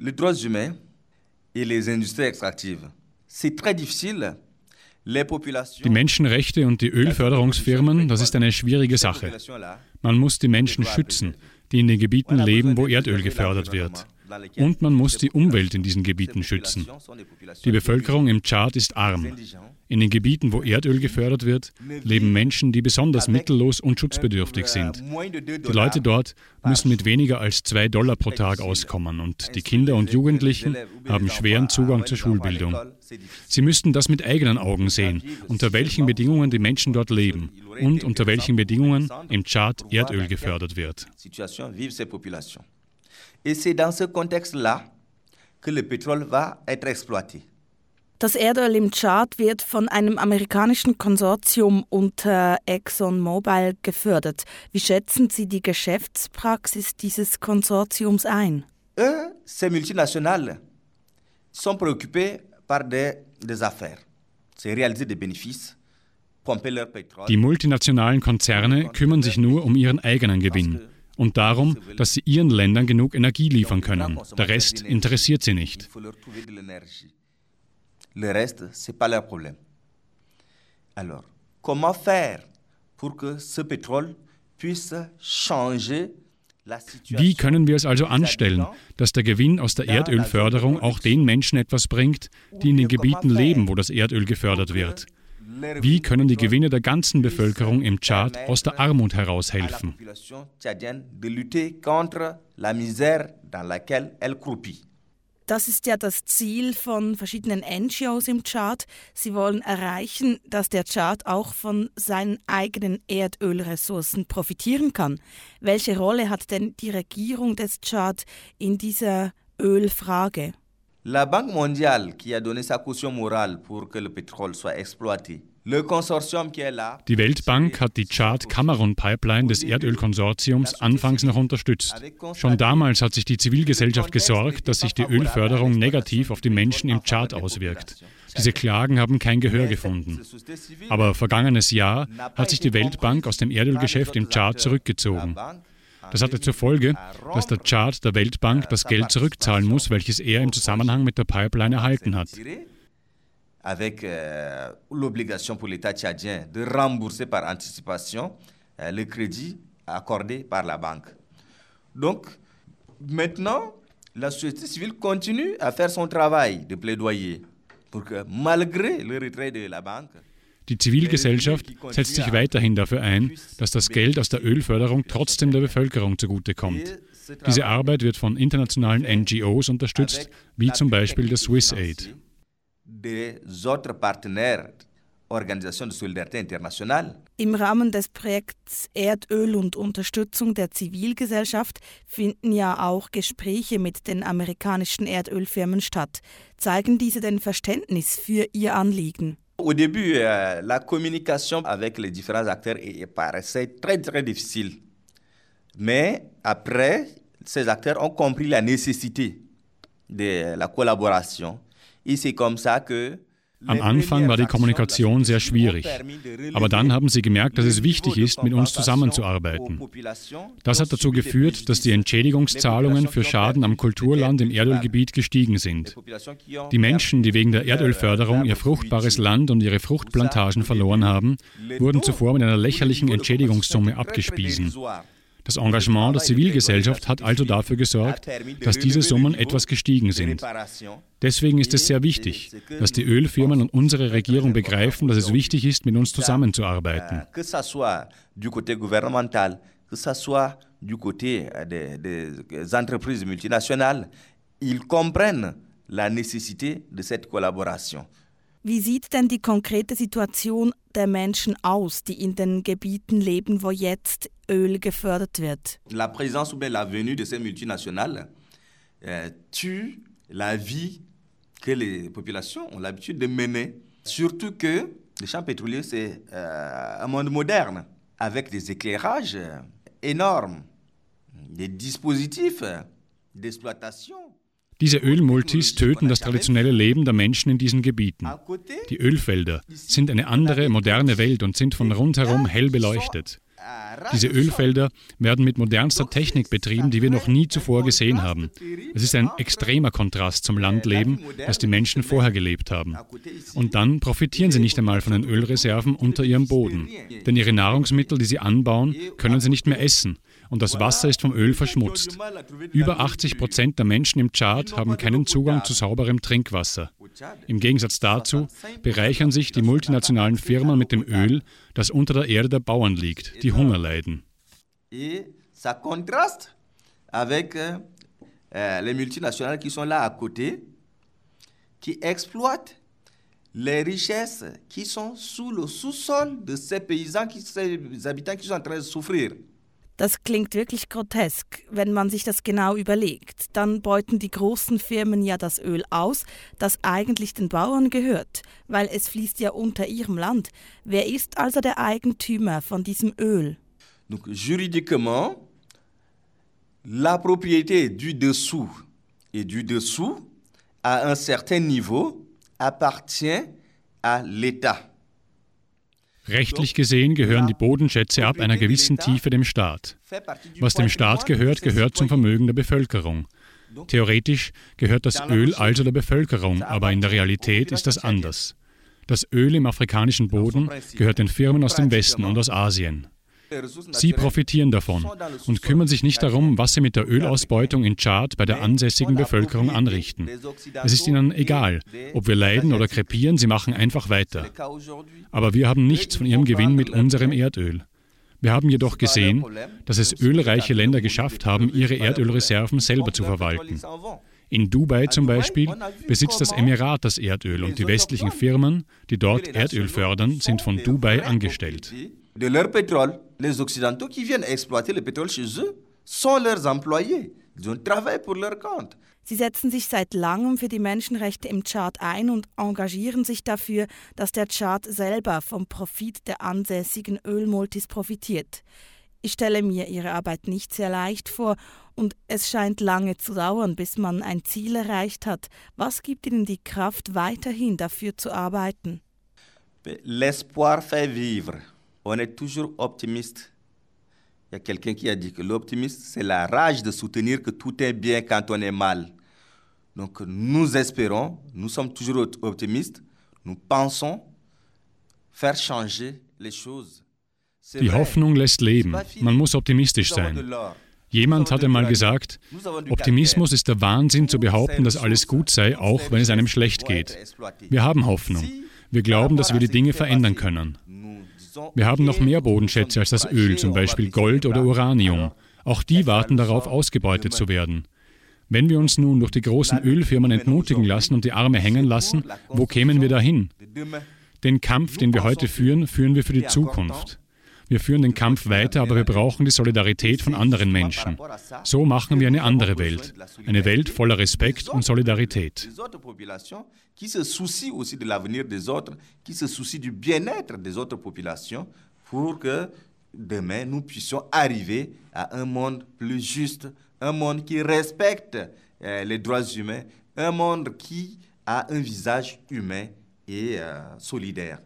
les droits humains et les industries extractives. C'est très difficile. Die Menschenrechte und die Ölförderungsfirmen, das ist eine schwierige Sache. Man muss die Menschen schützen, die in den Gebieten leben, wo Erdöl gefördert wird. Und man muss die Umwelt in diesen Gebieten schützen. Die Bevölkerung im Tschad ist arm. In den Gebieten, wo Erdöl gefördert wird, leben Menschen, die besonders mittellos und schutzbedürftig sind. Die Leute dort müssen mit weniger als zwei Dollar pro Tag auskommen und die Kinder und Jugendlichen haben schweren Zugang zur Schulbildung. Sie müssten das mit eigenen Augen sehen, unter welchen Bedingungen die Menschen dort leben und unter welchen Bedingungen im Tschad Erdöl gefördert wird. Et c'est dans ce contexte-là que le pétrole va être exploité. Das Erdöl im Tschad wird von einem amerikanischen Konsortium unter ExxonMobil gefördert. Wie schätzen Sie die Geschäftspraxis dieses Konsortiums ein? Eux, ces multinationales, sont préoccupés par des, des affaires. C'est réaliser des bénéfices. Die multinationalen Konzerne kümmern sich nur um ihren eigenen Gewinn und darum, dass sie ihren Ländern genug Energie liefern können. Der Rest interessiert sie nicht. Le reste, c'est pas leur problème. Alors, comment faire pour que ce pétrole puisse changer wie können wir es also anstellen, dass der Gewinn aus der Erdölförderung auch den Menschen etwas bringt, die in den Gebieten leben, wo das Erdöl gefördert wird? Wie können die Gewinne der ganzen Bevölkerung im Tschad aus der Armut heraushelfen? Das ist ja das Ziel von verschiedenen NGOs im Tschad. Sie wollen erreichen, dass der Tschad auch von seinen eigenen Erdölressourcen profitieren kann. Welche Rolle hat denn die Regierung des Tschad in dieser Ölfrage? La Banque mondiale qui a donné sa caution morale pour que le pétrole soit exploité die Weltbank hat die Chad-Kamerun-Pipeline des Erdölkonsortiums anfangs noch unterstützt. Schon damals hat sich die Zivilgesellschaft gesorgt, dass sich die Ölförderung negativ auf die Menschen im Chad auswirkt. Diese Klagen haben kein Gehör gefunden. Aber vergangenes Jahr hat sich die Weltbank aus dem Erdölgeschäft im Chad zurückgezogen. Das hatte zur Folge, dass der Chad der Weltbank das Geld zurückzahlen muss, welches er im Zusammenhang mit der Pipeline erhalten hat. avec euh, l'obligation pour l'État tchadien de rembourser par anticipation euh, le crédit accordé par la banque. Donc, maintenant, la société civile continue à faire son travail de plaidoyer pour que, malgré le retrait de la banque, Die Zivilgesellschaft setzt sich weiterhin dafür ein, dass das Geld aus der Ölförderung trotzdem der Bevölkerung zugutekommt. Diese Arbeit wird von internationalen NGOs unterstützt, wie zum Beispiel der Swiss Aid. Im Rahmen des Projekts Erdöl und Unterstützung der Zivilgesellschaft finden ja auch Gespräche mit den amerikanischen Erdölfirmen statt. Zeigen diese denn Verständnis für ihr Anliegen? Au début, euh, la communication avec les différents acteurs paraissait très très difficile. Mais après, ces acteurs ont compris la nécessité de la collaboration. Et c'est comme ça que Am Anfang war die Kommunikation sehr schwierig, aber dann haben sie gemerkt, dass es wichtig ist, mit uns zusammenzuarbeiten. Das hat dazu geführt, dass die Entschädigungszahlungen für Schaden am Kulturland im Erdölgebiet gestiegen sind. Die Menschen, die wegen der Erdölförderung ihr fruchtbares Land und ihre Fruchtplantagen verloren haben, wurden zuvor mit einer lächerlichen Entschädigungssumme abgespiesen. Das Engagement der Zivilgesellschaft hat also dafür gesorgt, dass diese Summen etwas gestiegen sind. Deswegen ist es sehr wichtig, dass die Ölfirmen und unsere Regierung begreifen, dass es wichtig ist, mit uns zusammenzuarbeiten. multinationales, ils comprennent la nécessité de cette collaboration. Wie sieht denn die konkrete Situation der Menschen aus, die in den Gebieten leben, wo jetzt Öl gefördert wird? La présence ou bien la venue de ces multinationales euh, tue la vie que les populations ont l'habitude de mener. Surtout que les champs pétroliers, c'est euh, un monde moderne, avec des éclairages euh, énormes, des dispositifs d'exploitation. Diese Ölmultis töten das traditionelle Leben der Menschen in diesen Gebieten. Die Ölfelder sind eine andere, moderne Welt und sind von rundherum hell beleuchtet. Diese Ölfelder werden mit modernster Technik betrieben, die wir noch nie zuvor gesehen haben. Es ist ein extremer Kontrast zum Landleben, das die Menschen vorher gelebt haben. Und dann profitieren sie nicht einmal von den Ölreserven unter ihrem Boden. Denn ihre Nahrungsmittel, die sie anbauen, können sie nicht mehr essen und das Wasser ist vom Öl verschmutzt. Über 80 Prozent der Menschen im Tschad haben keinen Zugang zu sauberem Trinkwasser. Im Gegensatz dazu bereichern sich die multinationalen Firmen mit dem Öl, das unter der Erde der Bauern liegt, die Hunger leiden. Avec euh, euh, les multinationales qui sont là à côté, qui exploitent les richesses qui sont sous le sous-sol de ces paysans, qui, ces habitants qui sont en train de souffrir. Das klingt wirklich grotesk, wenn man sich das genau überlegt. Dann beuten die großen Firmen ja das Öl aus, das eigentlich den Bauern gehört, weil es fließt ja unter ihrem Land. Wer ist also der Eigentümer von diesem Öl? Donc, juridiquement, la propriété du dessous et du dessous à un certain niveau appartient à l'État. Rechtlich gesehen gehören die Bodenschätze ab einer gewissen Tiefe dem Staat. Was dem Staat gehört, gehört zum Vermögen der Bevölkerung. Theoretisch gehört das Öl also der Bevölkerung, aber in der Realität ist das anders. Das Öl im afrikanischen Boden gehört den Firmen aus dem Westen und aus Asien. Sie profitieren davon und kümmern sich nicht darum, was sie mit der Ölausbeutung in Tschad bei der ansässigen Bevölkerung anrichten. Es ist ihnen egal, ob wir leiden oder krepieren, sie machen einfach weiter. Aber wir haben nichts von ihrem Gewinn mit unserem Erdöl. Wir haben jedoch gesehen, dass es ölreiche Länder geschafft haben, ihre Erdölreserven selber zu verwalten. In Dubai zum Beispiel besitzt das Emirat das Erdöl und die westlichen Firmen, die dort Erdöl fördern, sind von Dubai angestellt. De leur pétrole. Les Occidentaux qui viennent exploiter le pétrole chez eux sont leurs employés. Ils ont travaillé pour leur compte. Sie setzen sich seit langem für die Menschenrechte im Tschad ein und engagieren sich dafür, dass der Tschad selber vom Profit der ansässigen Ölmultis profitiert. Ich stelle mir ihre Arbeit nicht sehr leicht vor und es scheint lange zu dauern, bis man ein Ziel erreicht hat. Was gibt Ihnen die Kraft, weiterhin dafür zu arbeiten? L'espoir fait vivre. On est toujours optimiste. Il y a quelqu'un qui a dit que l'optimisme, c'est la rage de soutenir que tout est bien quand on est mal. Donc nous espérons, nous sommes toujours optimistes, nous pensons faire changer les choses. Die Hoffnung lässt leben. Man muss optimistisch sein. Jemand hat einmal gesagt, Optimismus ist der Wahnsinn zu behaupten, dass alles gut sei, auch wenn es einem schlecht geht. Wir haben Hoffnung. Wir glauben, dass wir die Dinge verändern können. Wir haben noch mehr Bodenschätze als das Öl, zum Beispiel Gold oder Uranium. Auch die warten darauf, ausgebeutet zu werden. Wenn wir uns nun durch die großen Ölfirmen entmutigen lassen und die Arme hängen lassen, wo kämen wir dahin? Den Kampf, den wir heute führen, führen wir für die Zukunft. Wir führen den Kampf weiter, aber wir brauchen die Solidarität von anderen Menschen. So machen wir eine andere Welt. Eine Welt voller Respekt und Solidarität. qui se soucient aussi de l'avenir des autres, qui se soucient du bien-être des autres populations pour que demain nous puissions arriver à un monde plus juste, un monde qui respecte euh, les droits humains, un monde qui a un visage humain et euh, solidaire.